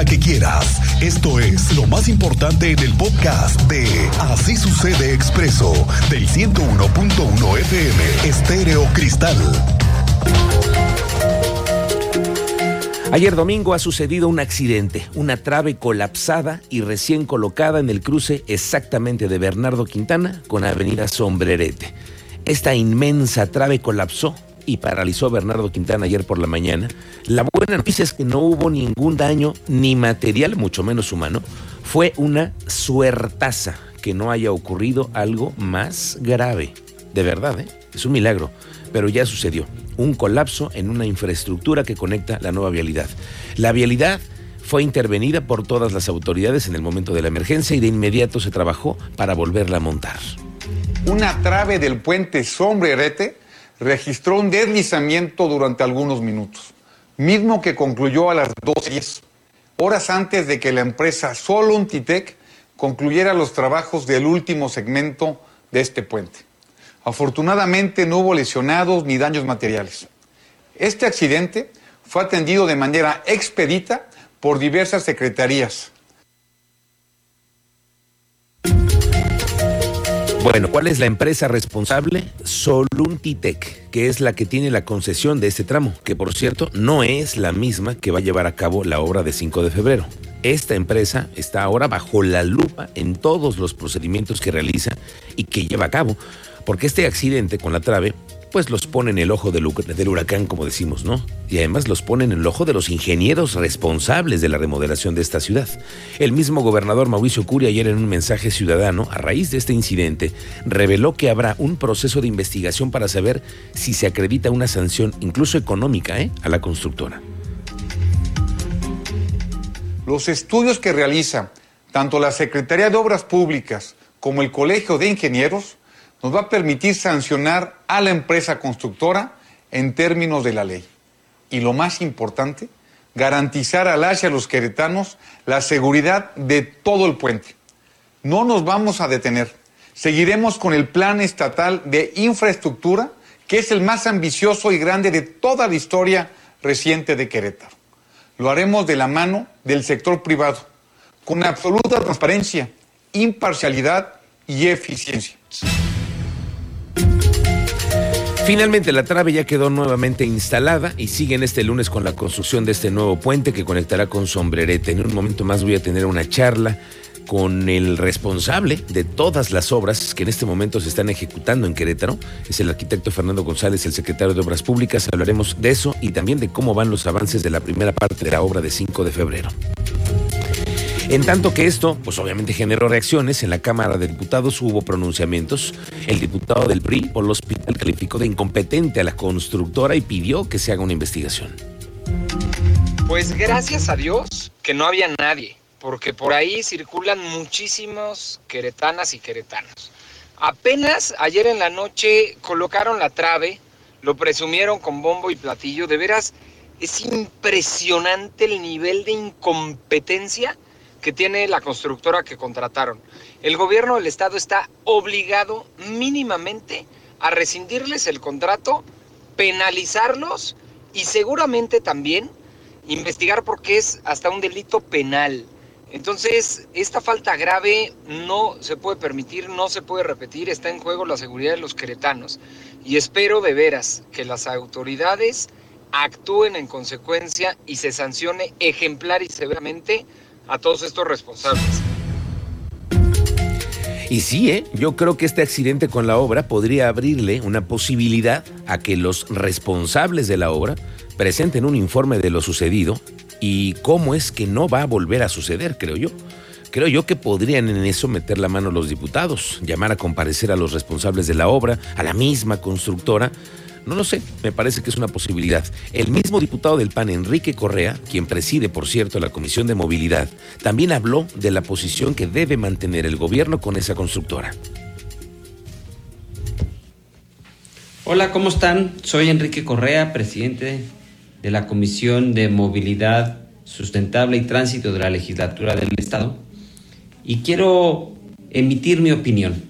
que quieras. Esto es lo más importante en el podcast de Así sucede expreso del 101.1 FM Estéreo Cristal. Ayer domingo ha sucedido un accidente, una trave colapsada y recién colocada en el cruce exactamente de Bernardo Quintana con Avenida Sombrerete. Esta inmensa trave colapsó y paralizó a Bernardo Quintana ayer por la mañana. La buena noticia es que no hubo ningún daño ni material, mucho menos humano. Fue una suertaza que no haya ocurrido algo más grave. De verdad, ¿eh? es un milagro, pero ya sucedió. Un colapso en una infraestructura que conecta la nueva vialidad. La vialidad fue intervenida por todas las autoridades en el momento de la emergencia y de inmediato se trabajó para volverla a montar. Una trave del puente Sombrerete registró un deslizamiento durante algunos minutos, mismo que concluyó a las 12 horas antes de que la empresa Soluntitec concluyera los trabajos del último segmento de este puente. Afortunadamente no hubo lesionados ni daños materiales. Este accidente fue atendido de manera expedita por diversas secretarías, Bueno, ¿cuál es la empresa responsable? Soluntitec, que es la que tiene la concesión de este tramo, que por cierto no es la misma que va a llevar a cabo la obra de 5 de febrero. Esta empresa está ahora bajo la lupa en todos los procedimientos que realiza y que lleva a cabo, porque este accidente con la trave pues los pone en el ojo del, huracán, como decimos, ¿no? Y además los pone en el ojo de los ingenieros responsables de la remodelación de esta ciudad. El mismo gobernador Mauricio Curi ayer en un mensaje ciudadano, a raíz de este incidente, reveló que habrá un proceso de investigación para saber si se acredita una sanción, incluso económica, ¿eh? a la constructora. Los estudios que realiza tanto la Secretaría de Obras Públicas como el Colegio de Ingenieros nos va a permitir sancionar a la empresa constructora en términos de la ley. Y lo más importante, garantizar al las y a los queretanos la seguridad de todo el puente. No nos vamos a detener. Seguiremos con el plan estatal de infraestructura, que es el más ambicioso y grande de toda la historia reciente de Querétaro. Lo haremos de la mano del sector privado, con absoluta transparencia, imparcialidad y eficiencia. Finalmente la trave ya quedó nuevamente instalada y siguen este lunes con la construcción de este nuevo puente que conectará con Sombrerete. En un momento más voy a tener una charla con el responsable de todas las obras que en este momento se están ejecutando en Querétaro. Es el arquitecto Fernando González, el secretario de Obras Públicas. Hablaremos de eso y también de cómo van los avances de la primera parte de la obra de 5 de febrero. En tanto que esto, pues obviamente generó reacciones, en la Cámara de Diputados hubo pronunciamientos. El diputado del PRI, el Hospital, calificó de incompetente a la constructora y pidió que se haga una investigación. Pues gracias a Dios que no había nadie, porque por ahí circulan muchísimos queretanas y queretanos. Apenas ayer en la noche colocaron la trave, lo presumieron con bombo y platillo, de veras es impresionante el nivel de incompetencia que tiene la constructora que contrataron. El gobierno del estado está obligado mínimamente a rescindirles el contrato, penalizarlos y seguramente también investigar porque es hasta un delito penal. Entonces, esta falta grave no se puede permitir, no se puede repetir, está en juego la seguridad de los queretanos. Y espero de veras que las autoridades actúen en consecuencia y se sancione ejemplar y severamente a todos estos responsables. Y sí, ¿eh? yo creo que este accidente con la obra podría abrirle una posibilidad a que los responsables de la obra presenten un informe de lo sucedido y cómo es que no va a volver a suceder, creo yo. Creo yo que podrían en eso meter la mano los diputados, llamar a comparecer a los responsables de la obra, a la misma constructora, no lo sé, me parece que es una posibilidad. El mismo diputado del PAN, Enrique Correa, quien preside, por cierto, la Comisión de Movilidad, también habló de la posición que debe mantener el gobierno con esa constructora. Hola, ¿cómo están? Soy Enrique Correa, presidente de la Comisión de Movilidad Sustentable y Tránsito de la Legislatura del Estado. Y quiero emitir mi opinión.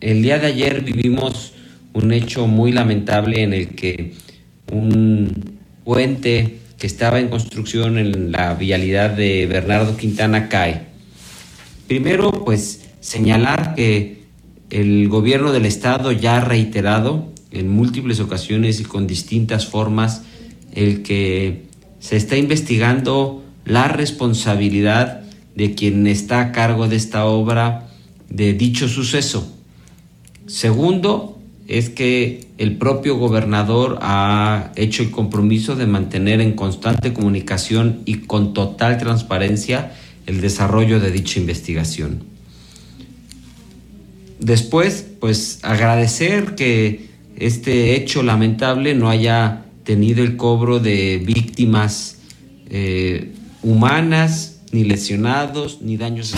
El día de ayer vivimos un hecho muy lamentable en el que un puente que estaba en construcción en la vialidad de Bernardo Quintana cae. Primero, pues señalar que el gobierno del estado ya ha reiterado en múltiples ocasiones y con distintas formas el que se está investigando la responsabilidad de quien está a cargo de esta obra de dicho suceso. Segundo, es que el propio gobernador ha hecho el compromiso de mantener en constante comunicación y con total transparencia el desarrollo de dicha investigación. Después, pues agradecer que este hecho lamentable no haya tenido el cobro de víctimas eh, humanas, ni lesionados, ni daños.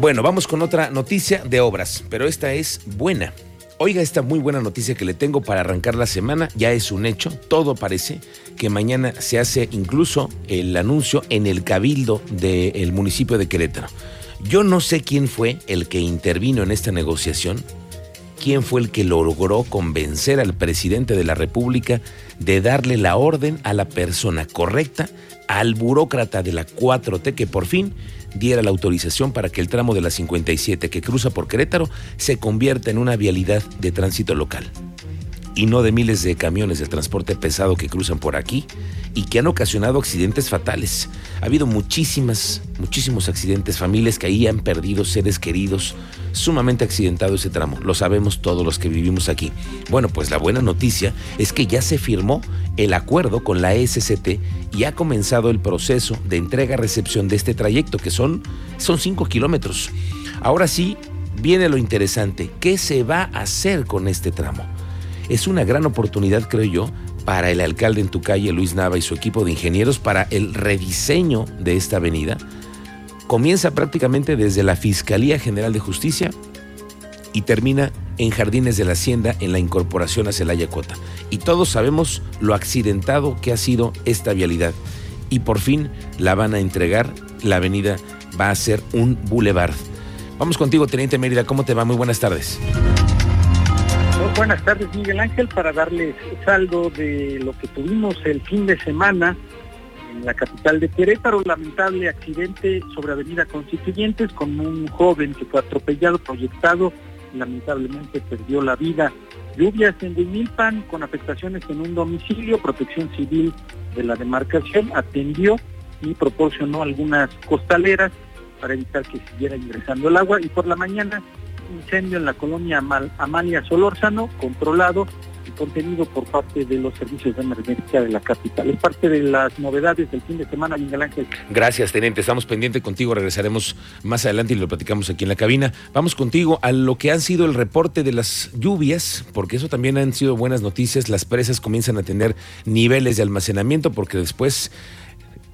Bueno, vamos con otra noticia de obras, pero esta es buena. Oiga esta muy buena noticia que le tengo para arrancar la semana, ya es un hecho, todo parece que mañana se hace incluso el anuncio en el cabildo del municipio de Querétaro. Yo no sé quién fue el que intervino en esta negociación, quién fue el que logró convencer al presidente de la República de darle la orden a la persona correcta, al burócrata de la 4T que por fin diera la autorización para que el tramo de la 57 que cruza por Querétaro se convierta en una vialidad de tránsito local y no de miles de camiones de transporte pesado que cruzan por aquí y que han ocasionado accidentes fatales. Ha habido muchísimas, muchísimos accidentes, familias que ahí han perdido seres queridos, sumamente accidentado ese tramo, lo sabemos todos los que vivimos aquí. Bueno, pues la buena noticia es que ya se firmó el acuerdo con la SCT y ha comenzado el proceso de entrega-recepción de este trayecto, que son, son cinco kilómetros. Ahora sí, viene lo interesante, ¿qué se va a hacer con este tramo? es una gran oportunidad, creo yo, para el alcalde en tu calle, Luis Nava, y su equipo de ingenieros para el rediseño de esta avenida. Comienza prácticamente desde la Fiscalía General de Justicia y termina en Jardines de la Hacienda en la incorporación a Celaya Cota. Y todos sabemos lo accidentado que ha sido esta vialidad. Y por fin la van a entregar, la avenida va a ser un boulevard. Vamos contigo, Teniente Mérida, ¿cómo te va? Muy buenas tardes. Buenas tardes, Miguel Ángel, para darles saldo de lo que tuvimos el fin de semana en la capital de Querétaro, lamentable accidente sobre Avenida Constituyentes con un joven que fue atropellado, proyectado, lamentablemente perdió la vida. Lluvias en Huimilpan con afectaciones en un domicilio, Protección Civil de la demarcación atendió y proporcionó algunas costaleras para evitar que siguiera ingresando el agua y por la mañana incendio en la colonia Amalia Solórzano, controlado contenido por parte de los servicios de emergencia de la capital. Es parte de las novedades del fin de semana, Miguel Ángel. Gracias, Teniente. Estamos pendientes contigo. Regresaremos más adelante y lo platicamos aquí en la cabina. Vamos contigo a lo que han sido el reporte de las lluvias, porque eso también han sido buenas noticias. Las presas comienzan a tener niveles de almacenamiento porque después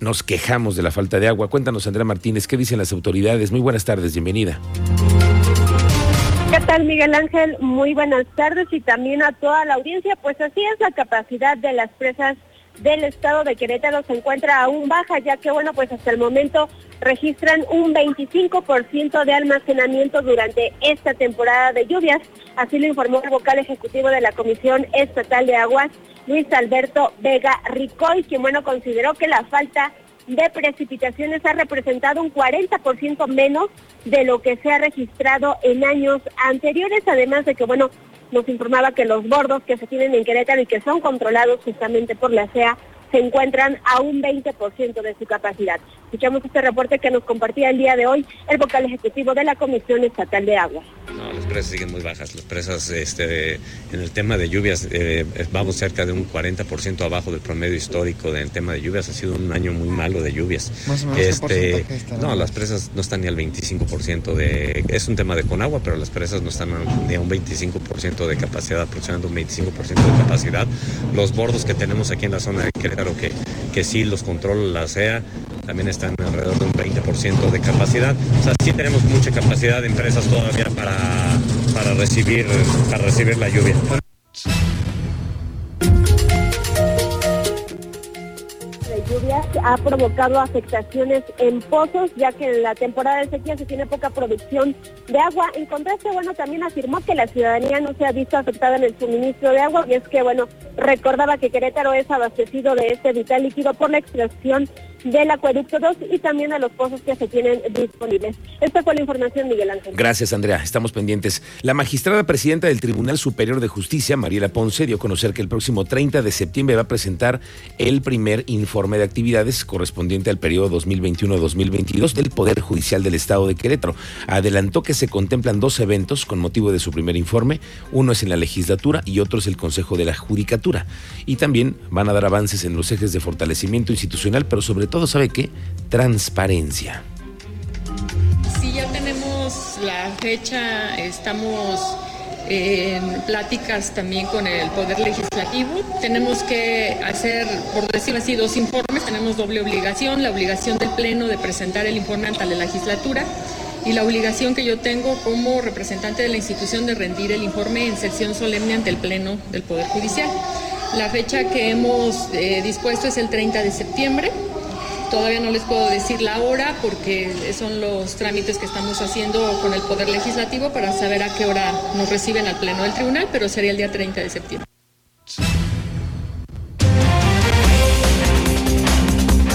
nos quejamos de la falta de agua. Cuéntanos, Andrea Martínez, ¿qué dicen las autoridades? Muy buenas tardes, bienvenida. ¿Qué tal, Miguel Ángel? Muy buenas tardes y también a toda la audiencia. Pues así es, la capacidad de las presas del estado de Querétaro se encuentra aún baja, ya que, bueno, pues hasta el momento registran un 25% de almacenamiento durante esta temporada de lluvias. Así lo informó el vocal ejecutivo de la Comisión Estatal de Aguas, Luis Alberto Vega Ricoy, quien, bueno, consideró que la falta de precipitaciones ha representado un 40% menos de lo que se ha registrado en años anteriores, además de que, bueno, nos informaba que los bordos que se tienen en Querétaro y que son controlados justamente por la CEA se encuentran a un 20% de su capacidad. Escuchamos este reporte que nos compartía el día de hoy el vocal ejecutivo de la Comisión Estatal de Agua. No, las presas siguen muy bajas. Las presas, este, en el tema de lluvias, eh, vamos cerca de un 40% abajo del promedio histórico del tema de lluvias. Ha sido un año muy malo de lluvias. Más o menos, este, no, las presas no están ni al 25% de... Es un tema de Conagua, pero las presas no están ni a un 25% de capacidad, aproximadamente un 25% de capacidad. Los bordos que tenemos aquí en la zona de Querétaro, que, que sí los controla la CEA, también están alrededor de un 20% de capacidad. O sea, sí tenemos mucha capacidad de empresas todavía para, para, recibir, para recibir la lluvia. ha provocado afectaciones en pozos, ya que en la temporada de sequía se tiene poca producción de agua. En contraste, bueno, también afirmó que la ciudadanía no se ha visto afectada en el suministro de agua y es que, bueno, recordaba que Querétaro es abastecido de este vital líquido por la extracción del acueducto 2 y también de los pozos que se tienen disponibles. Esta fue la información, Miguel Ángel. Gracias, Andrea. Estamos pendientes. La magistrada presidenta del Tribunal Superior de Justicia, Mariela Ponce, dio a conocer que el próximo 30 de septiembre va a presentar el primer informe de actividades correspondiente al periodo 2021-2022 del Poder Judicial del Estado de Querétaro. Adelantó que se contemplan dos eventos con motivo de su primer informe. Uno es en la legislatura y otro es el Consejo de la Judicatura. Y también van a dar avances en los ejes de fortalecimiento institucional, pero sobre todo, ¿sabe qué? Transparencia. Sí, ya tenemos la fecha, estamos en pláticas también con el Poder Legislativo. Tenemos que hacer, por decirlo así, dos informes. Tenemos doble obligación, la obligación del Pleno de presentar el informe ante la legislatura y la obligación que yo tengo como representante de la institución de rendir el informe en sesión solemne ante el Pleno del Poder Judicial. La fecha que hemos eh, dispuesto es el 30 de septiembre. Todavía no les puedo decir la hora porque son los trámites que estamos haciendo con el Poder Legislativo para saber a qué hora nos reciben al Pleno del Tribunal, pero sería el día 30 de septiembre.